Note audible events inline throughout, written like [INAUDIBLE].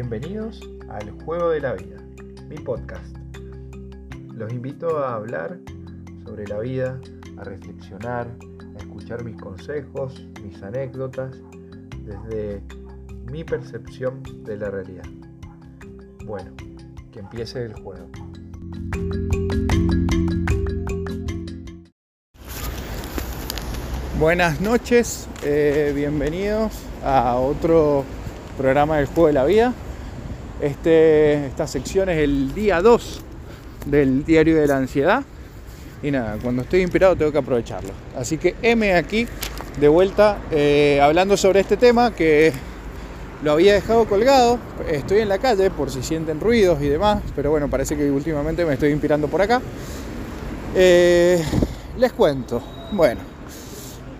Bienvenidos al Juego de la Vida, mi podcast. Los invito a hablar sobre la vida, a reflexionar, a escuchar mis consejos, mis anécdotas, desde mi percepción de la realidad. Bueno, que empiece el juego. Buenas noches, eh, bienvenidos a otro programa del Juego de la Vida. Este, esta sección es el día 2 del Diario de la Ansiedad. Y nada, cuando estoy inspirado tengo que aprovecharlo. Así que M aquí, de vuelta, eh, hablando sobre este tema que lo había dejado colgado. Estoy en la calle por si sienten ruidos y demás, pero bueno, parece que últimamente me estoy inspirando por acá. Eh, les cuento. Bueno,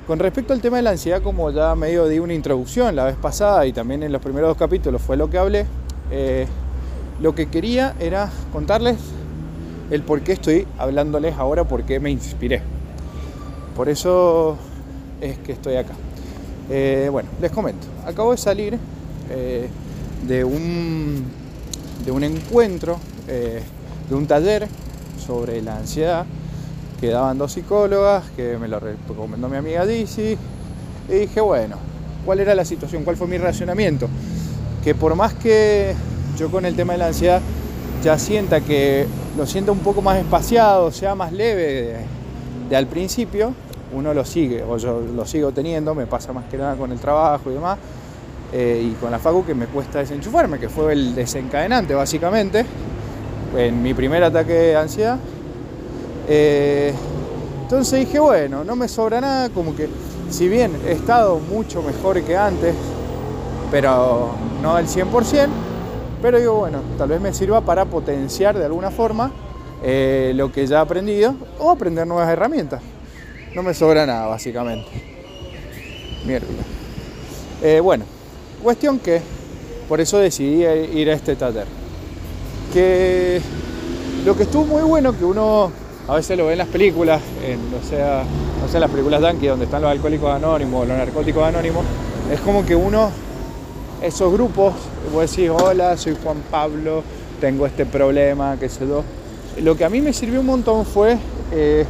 con respecto al tema de la ansiedad, como ya medio di una introducción la vez pasada y también en los primeros dos capítulos fue lo que hablé, eh, lo que quería era contarles el por qué estoy hablándoles ahora, por qué me inspiré. Por eso es que estoy acá. Eh, bueno, les comento. Acabo de salir eh, de, un, de un encuentro, de un taller sobre la ansiedad Quedaban dos psicólogas, que me lo recomendó mi amiga Dizzy, y dije, bueno, ¿cuál era la situación? ¿Cuál fue mi racionamiento? Que por más que yo con el tema de la ansiedad ya sienta que lo siento un poco más espaciado, sea más leve de, al principio, uno lo sigue, o yo lo sigo teniendo, me pasa más que nada con el trabajo y demás, eh, y con la facu que me cuesta desenchufarme, que fue el desencadenante básicamente, en mi primer ataque de ansiedad, eh, entonces dije, bueno, no me sobra nada, como que si bien he estado mucho mejor que antes, pero no al 100%, pero digo, bueno, tal vez me sirva para potenciar de alguna forma eh, lo que ya he aprendido o aprender nuevas herramientas. No me sobra nada, básicamente. Mierda. Eh, bueno, cuestión que por eso decidí ir a este taller. Que lo que estuvo muy bueno, que uno a veces lo ve en las películas, en, sea, no sé, las películas yankee donde están los alcohólicos anónimos, los narcóticos anónimos, es como que uno, esos grupos, vos decís, hola, soy Juan Pablo, tengo este problema, qué sé yo. Lo que a mí me sirvió un montón fue eh,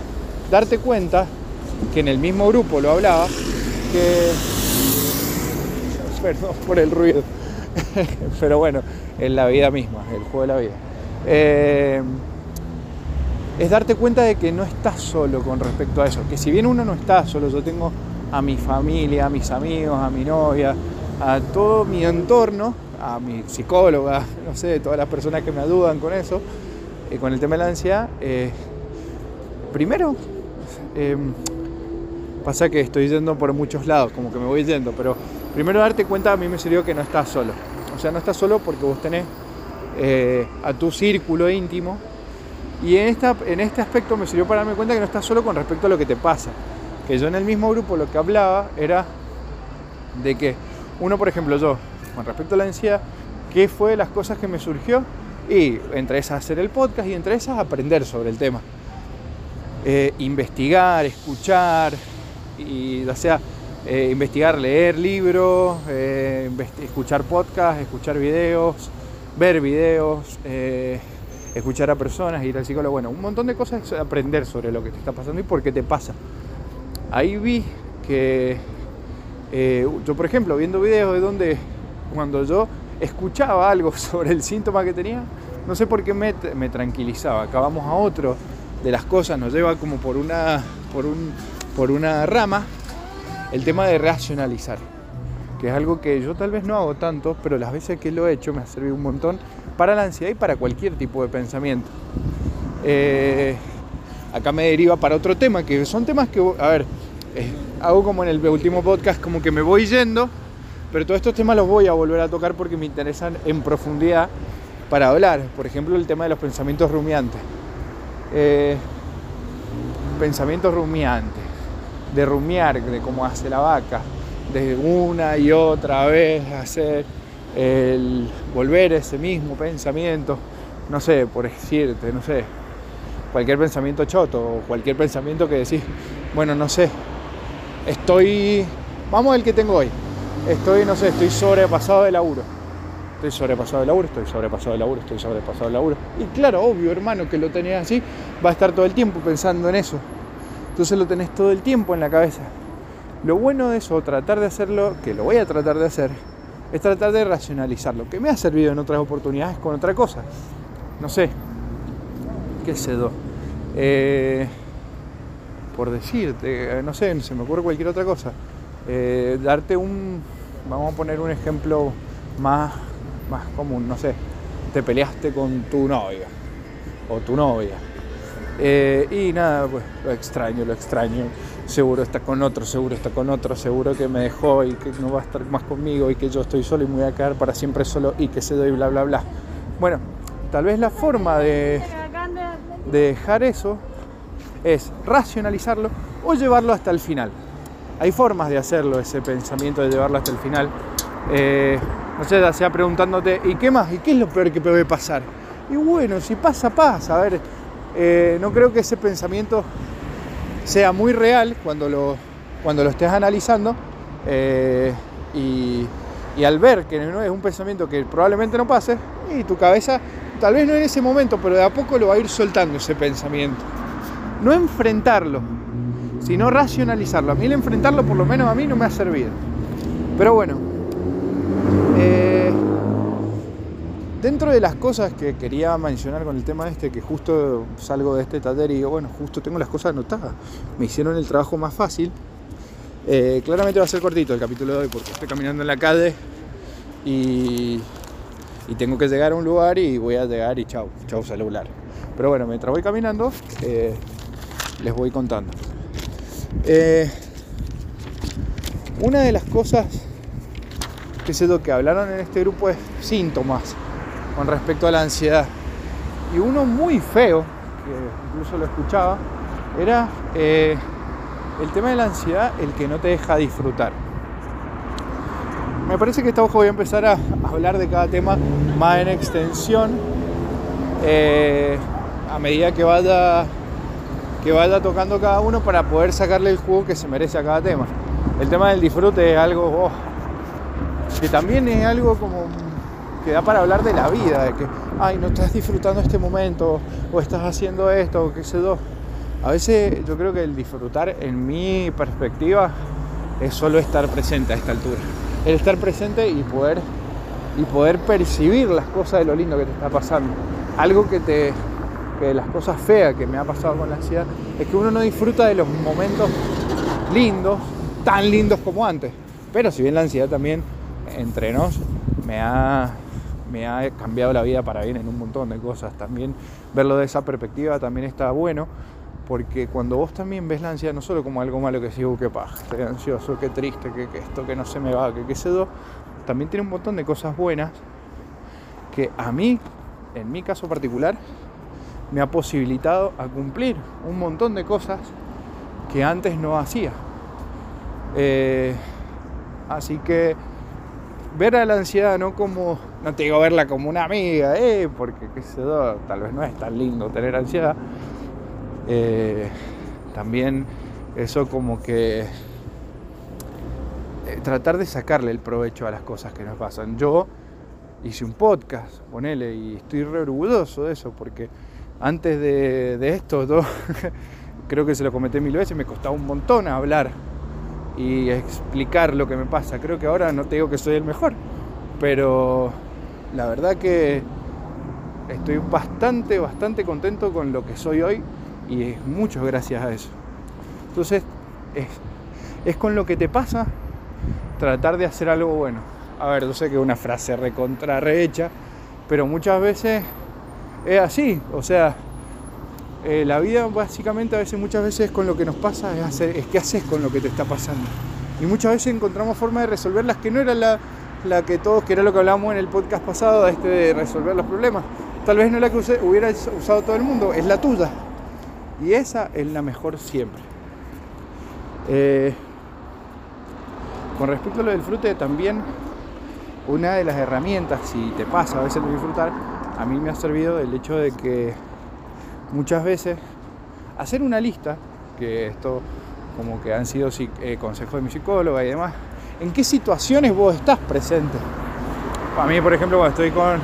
darte cuenta que en el mismo grupo lo hablaba, que... [LAUGHS] Perdón por el ruido, [LAUGHS] pero bueno, en la vida misma, el juego de la vida. Eh, es darte cuenta de que no estás solo con respecto a eso. Que si bien uno no está solo, yo tengo a mi familia, a mis amigos, a mi novia, a todo mi entorno, a mi psicóloga, no sé, todas las personas que me ayudan con eso, eh, con el tema de la ansiedad. Eh, primero, em, pasa que estoy yendo por muchos lados, como que me voy yendo, pero primero darte cuenta a mí me sirvió que no estás solo. O sea, no estás solo porque vos tenés eh, a tu círculo íntimo y en, esta, en este aspecto me sirvió para darme cuenta que no estás solo con respecto a lo que te pasa. Que yo en el mismo grupo lo que hablaba era de que uno, por ejemplo, yo, con respecto a la ansiedad, ¿qué fue las cosas que me surgió? Y entre esas hacer el podcast y entre esas aprender sobre el tema. Eh, investigar, escuchar, y o sea, eh, investigar, leer libros, eh, escuchar podcasts, escuchar videos, ver videos, escuchar a personas, ir al psicólogo, bueno, un montón de cosas, aprender sobre lo que te está pasando y por qué te pasa. Ahí vi que eh, yo, por ejemplo, viendo videos de donde cuando yo escuchaba algo [LAUGHS] sobre el síntoma que tenía, no sé por qué me, me tranquilizaba. Acabamos a otro de las cosas, nos lleva como por una, por un, por una rama el tema de racionalizar, que es algo que yo tal vez no hago tanto, pero las veces que lo he hecho me ha servido un montón para la ansiedad y para cualquier tipo de pensamiento. Eh, acá me deriva para otro tema, que son temas que, a ver, hago como en el último podcast, como que me voy yendo, pero todos estos temas los voy a volver a tocar porque me interesan en profundidad para hablar. Por ejemplo, el tema de los pensamientos rumiantes. Eh, pensamientos rumiantes, de rumiar, de cómo hace la vaca, de una y otra vez hacer el volver ese mismo pensamiento, no sé, por decirte, no sé, cualquier pensamiento choto o cualquier pensamiento que decís, bueno, no sé, estoy, vamos al que tengo hoy, estoy, no sé, estoy sobrepasado de laburo. estoy sobrepasado de laburo, estoy sobrepasado de laburo, estoy sobrepasado de laburo. Y claro, obvio, hermano, que lo tenés así, va a estar todo el tiempo pensando en eso. Entonces lo tenés todo el tiempo en la cabeza. Lo bueno de eso, tratar de hacerlo, que lo voy a tratar de hacer, es tratar de racionalizarlo, que me ha servido en otras oportunidades con otra cosa. No sé, qué sé yo. Eh, por decirte, no sé, se me ocurre cualquier otra cosa. Eh, darte un, vamos a poner un ejemplo más, más común, no sé, te peleaste con tu novia o tu novia. Eh, y nada, pues lo extraño, lo extraño. Seguro está con otro, seguro está con otro, seguro que me dejó y que no va a estar más conmigo y que yo estoy solo y me voy a quedar para siempre solo y que se doy bla bla bla. Bueno, tal vez la forma de, de dejar eso es racionalizarlo o llevarlo hasta el final. Hay formas de hacerlo, ese pensamiento de llevarlo hasta el final. Eh, no sé, ya sea preguntándote, ¿y qué más? ¿Y qué es lo peor que puede pasar? Y bueno, si pasa, pasa. A ver, eh, no creo que ese pensamiento sea muy real cuando lo, cuando lo estés analizando. Eh, y, y, al ver que no es un pensamiento que probablemente no pase, y tu cabeza, tal vez no en ese momento, pero de a poco lo va a ir soltando ese pensamiento. No enfrentarlo, sino racionalizarlo. A mí el enfrentarlo por lo menos a mí no me ha servido. Pero bueno, eh, dentro de las cosas que quería mencionar con el tema este, que justo salgo de este taller y digo, bueno, justo tengo las cosas anotadas, me hicieron el trabajo más fácil. Eh, claramente va a ser cortito el capítulo de hoy porque estoy caminando en la calle y, y tengo que llegar a un lugar y voy a llegar y chau, chau celular. Pero bueno, mientras voy caminando, eh, les voy contando. Eh, una de las cosas que sé lo que hablaron en este grupo es síntomas con respecto a la ansiedad. Y uno muy feo, que incluso lo escuchaba, era eh, el tema de la ansiedad, el que no te deja disfrutar. Me parece que esta hoja voy a empezar a hablar de cada tema más en extensión eh, a medida que vaya que vaya tocando cada uno para poder sacarle el jugo que se merece a cada tema. El tema del disfrute es algo oh, que también es algo como que da para hablar de la vida, de que, ay, no estás disfrutando este momento, o estás haciendo esto, o qué sé yo. A veces yo creo que el disfrutar, en mi perspectiva, es solo estar presente a esta altura. El estar presente y poder, y poder percibir las cosas de lo lindo que te está pasando. Algo que te, que las cosas feas que me ha pasado con la ansiedad es que uno no disfruta de los momentos lindos, tan lindos como antes. Pero si bien la ansiedad también entre nos me ha, me ha cambiado la vida para bien en un montón de cosas. También verlo de esa perspectiva también está bueno, porque cuando vos también ves la ansiedad no solo como algo malo que si, uh, qué paja, estoy ansioso, qué triste, que, esto que no se me va, que qué sé yo, también tiene un montón de cosas buenas que a mí, en mi caso particular, me ha posibilitado a cumplir un montón de cosas que antes no hacía. Eh, así que ver a la ansiedad no como, no te digo verla como una amiga, eh, porque qué sé yo, tal vez no es tan lindo tener ansiedad. Eh, también eso como que eh, tratar de sacarle el provecho a las cosas que nos pasan. Yo hice un podcast, ponele, y estoy re orgulloso de eso, porque antes de, de esto, [LAUGHS] creo que se lo comenté mil veces, me costaba un montón hablar y explicar lo que me pasa. Creo que ahora no te digo que soy el mejor, pero la verdad que estoy bastante, bastante contento con lo que soy hoy y es mucho gracias a eso. Entonces, es, es con lo que te pasa tratar de hacer algo bueno. A ver, yo sé que es una frase recontra rehecha, pero muchas veces es así. O sea, eh, la vida básicamente a veces, muchas veces con lo que nos pasa es, hacer, es qué haces con lo que te está pasando. Y muchas veces encontramos formas de resolverlas que no era la, la que todos, que era lo que hablábamos en el podcast pasado, este de resolver los problemas. Tal vez no la que hubiera usado todo el mundo, es la tuya. Y esa es la mejor siempre. Eh, con respecto a lo del frute, también una de las herramientas, si te pasa a veces disfrutar, a mí me ha servido el hecho de que muchas veces hacer una lista, que esto como que han sido eh, consejos de mi psicóloga y demás, en qué situaciones vos estás presente. a mí, por ejemplo, cuando estoy con,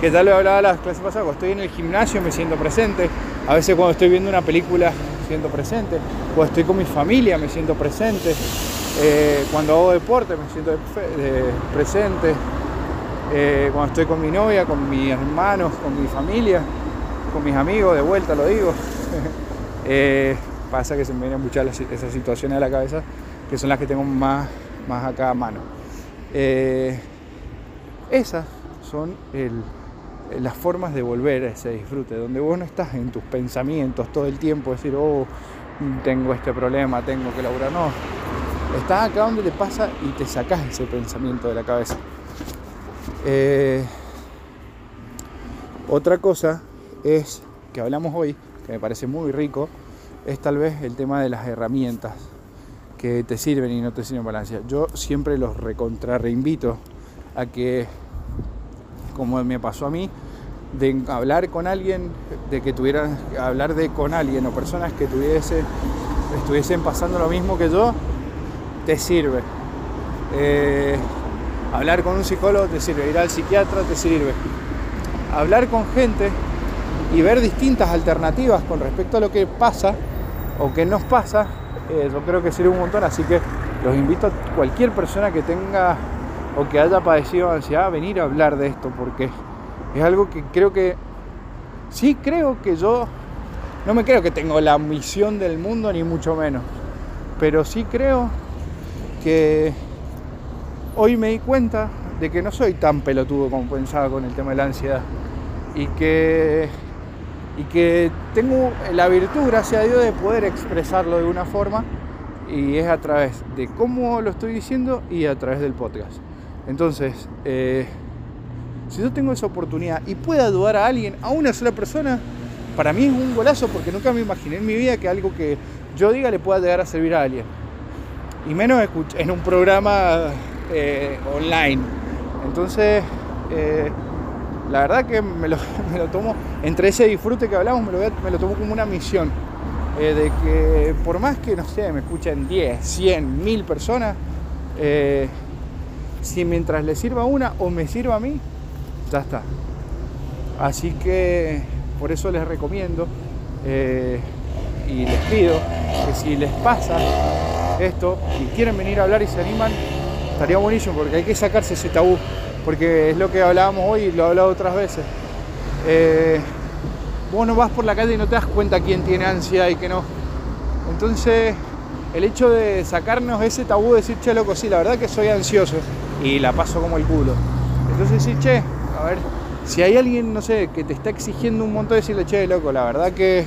que ya lo hablaba las clases pasadas, cuando estoy en el gimnasio me siento presente, a veces cuando estoy viendo una película me siento presente, cuando estoy con mi familia me siento presente, eh, cuando hago deporte me siento presente, eh, cuando estoy con mi novia, con mis hermanos, con mi familia, con mis amigos, de vuelta lo digo. [LAUGHS] Eh, pasa que se me vienen muchas esas situaciones a la cabeza que son las que tengo más, más acá a mano. esas son las formas de volver a ese disfrute, donde vos no estás en tus pensamientos todo el tiempo, decir, oh, tengo este problema, tengo que laburar. No, estás acá donde te pasa y te sacas ese pensamiento de la cabeza. Eh, otra cosa es que hablamos hoy, que me parece muy rico, es tal vez el tema de las herramientas que te sirven y no te sirven para la Yo siempre los recontra reinvito a que, como me pasó a mí, de hablar con alguien, de que tuvieran, hablar de con alguien o personas que tuviese, estuviesen pasando lo mismo que yo, te sirve. Eh, hablar con un psicólogo te sirve, ir al psiquiatra te sirve. Hablar con gente y ver distintas alternativas con respecto a lo que pasa o que nos pasa, eh, yo creo que sirve un montón, así que los invito a cualquier persona que tenga o que haya padecido ansiedad a venir a hablar de esto, porque es algo que creo que, sí creo que yo, no me creo que tengo la misión del mundo, ni mucho menos, pero sí creo que hoy me di cuenta de que no soy tan pelotudo como pensaba con el tema de la ansiedad. Y que, y que tengo la virtud, gracias a Dios, de poder expresarlo de una forma. Y es a través de cómo lo estoy diciendo y a través del podcast. Entonces, eh, si yo tengo esa oportunidad y puedo ayudar a alguien, a una sola persona, para mí es un golazo porque nunca me imaginé en mi vida que algo que yo diga le pueda llegar a servir a alguien. Y menos en un programa eh, online. Entonces, eh, la verdad que me lo, [LAUGHS] tomo, entre ese disfrute que hablamos, me lo, tomo como una misión. Eh, de que por más que, no sé, me escuchen 10, 100, 1000 personas, si mientras le sirva una o me sirva a mí, ya está. Así que por eso les recomiendo y les pido que si les pasa esto y quieren venir a hablar y se animan, estaría buenísimo porque hay que sacarse ese tabú, porque es lo que hablábamos hoy y lo he hablado otras veces. Eh, vos no vas por la calle y no te das cuenta quién tiene ansiedad y que no. Entonces, el hecho de sacarnos ese tabú de decir, che, loco, sí, la verdad que soy ansioso y la paso como el culo. Entonces, sí, che, a ver, si hay alguien, no sé, que te está exigiendo un montón, decirle, che, loco, la verdad que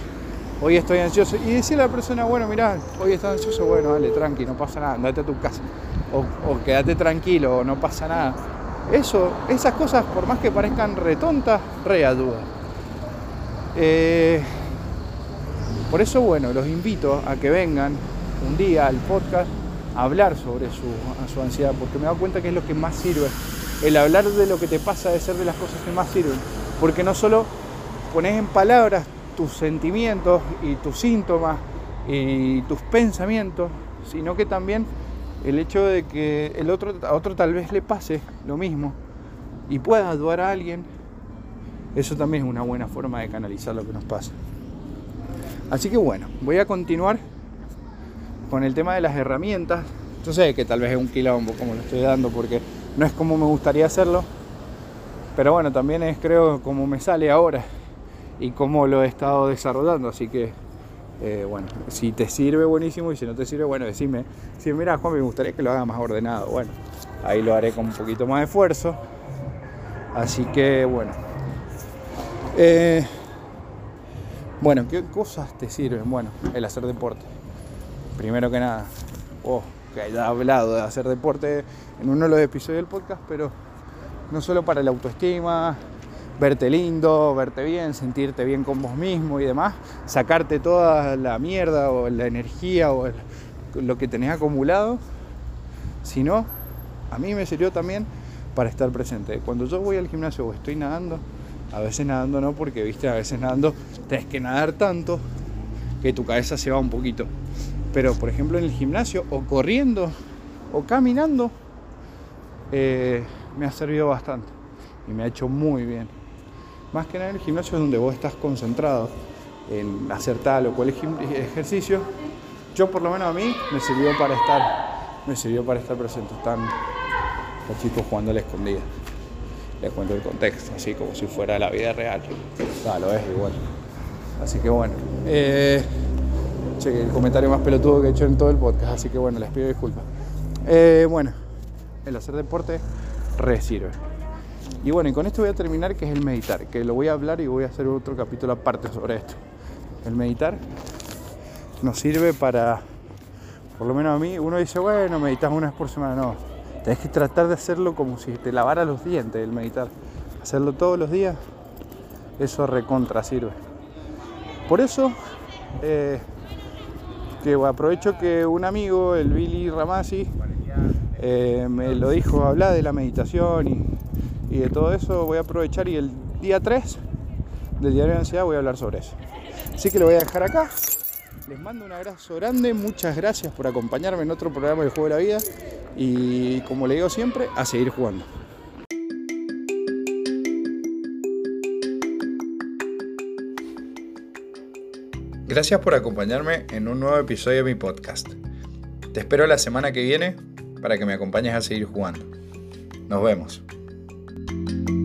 hoy estoy ansioso. Y decirle a la persona, bueno, mirá, hoy estás ansioso, bueno, dale, tranqui, no pasa nada, andate a tu casa. O, quédate tranquilo, no pasa nada. Eso, esas cosas, por más que parezcan retontas, re eh, por eso, bueno, los invito a que vengan un día al podcast a hablar sobre su, su ansiedad, porque me he dado cuenta que es lo que más sirve. El hablar de lo que te pasa de ser de las cosas que más sirven. Porque no solo pones en palabras tus sentimientos y tus síntomas y tus pensamientos, sino que también el hecho de que el otro, a otro tal vez le pase lo mismo y pueda ayudar a alguien, eso también es una buena forma de canalizar lo que nos pasa. Así que bueno, voy a continuar con el tema de las herramientas. Yo sé que tal vez es un quilombo como lo estoy dando porque no es como me gustaría hacerlo, pero bueno, también es creo como me sale ahora y cómo lo he estado desarrollando. Así que, eh, bueno, si te sirve, buenísimo. Y si no te sirve, bueno, decime. Si mira, Juan, me gustaría que lo haga más ordenado. Bueno, ahí lo haré con un poquito más de esfuerzo. Así que, bueno. Eh, bueno, ¿qué cosas te sirven? Bueno, el hacer deporte. Primero que nada, oh, que haya hablado de hacer deporte en uno de los episodios del podcast, pero no solo para la autoestima, verte lindo, verte bien, sentirte bien con vos mismo y demás, sacarte toda la mierda o la energía o lo que tenés acumulado, sino a mí me sirvió también para estar presente. Cuando yo voy al gimnasio o estoy nadando, a veces nadando no, porque viste, a veces nadando tenés que nadar tanto que tu cabeza se va un poquito. Pero por ejemplo en el gimnasio o corriendo o caminando, eh, me ha servido bastante y me ha hecho muy bien. Más que nada el gimnasio es donde vos estás concentrado en hacer tal o cual ejercicio. Yo por lo menos a mí me sirvió para estar, me sirvió para estar presente. Están los chicos jugando a la escondida. Les cuento el contexto, así como si fuera la vida real. Ah, lo es igual. Así que bueno. Eh, che, el comentario más pelotudo que he hecho en todo el podcast, así que bueno, les pido disculpas. Eh, bueno, el hacer deporte re sirve. Y bueno, y con esto voy a terminar, que es el meditar, que lo voy a hablar y voy a hacer otro capítulo aparte sobre esto. El meditar nos sirve para, por lo menos a mí, uno dice, bueno, meditas una vez por semana, no. Tenés que tratar de hacerlo como si te lavara los dientes el meditar. Hacerlo todos los días, eso recontra sirve. Por eso, eh, que aprovecho que un amigo, el Billy Ramasi, eh, me lo dijo, habla de la meditación y, y, de todo eso, voy a aprovechar y el día 3 del diario de ansiedad voy a hablar sobre eso. Así que lo voy a dejar acá. Les mando un abrazo grande, muchas gracias por acompañarme en otro programa del Juego de la Vida y como le digo siempre, a seguir jugando. Gracias por acompañarme en un nuevo episodio de mi podcast. Te espero la semana que viene para que me acompañes a seguir jugando. Nos vemos. Bye.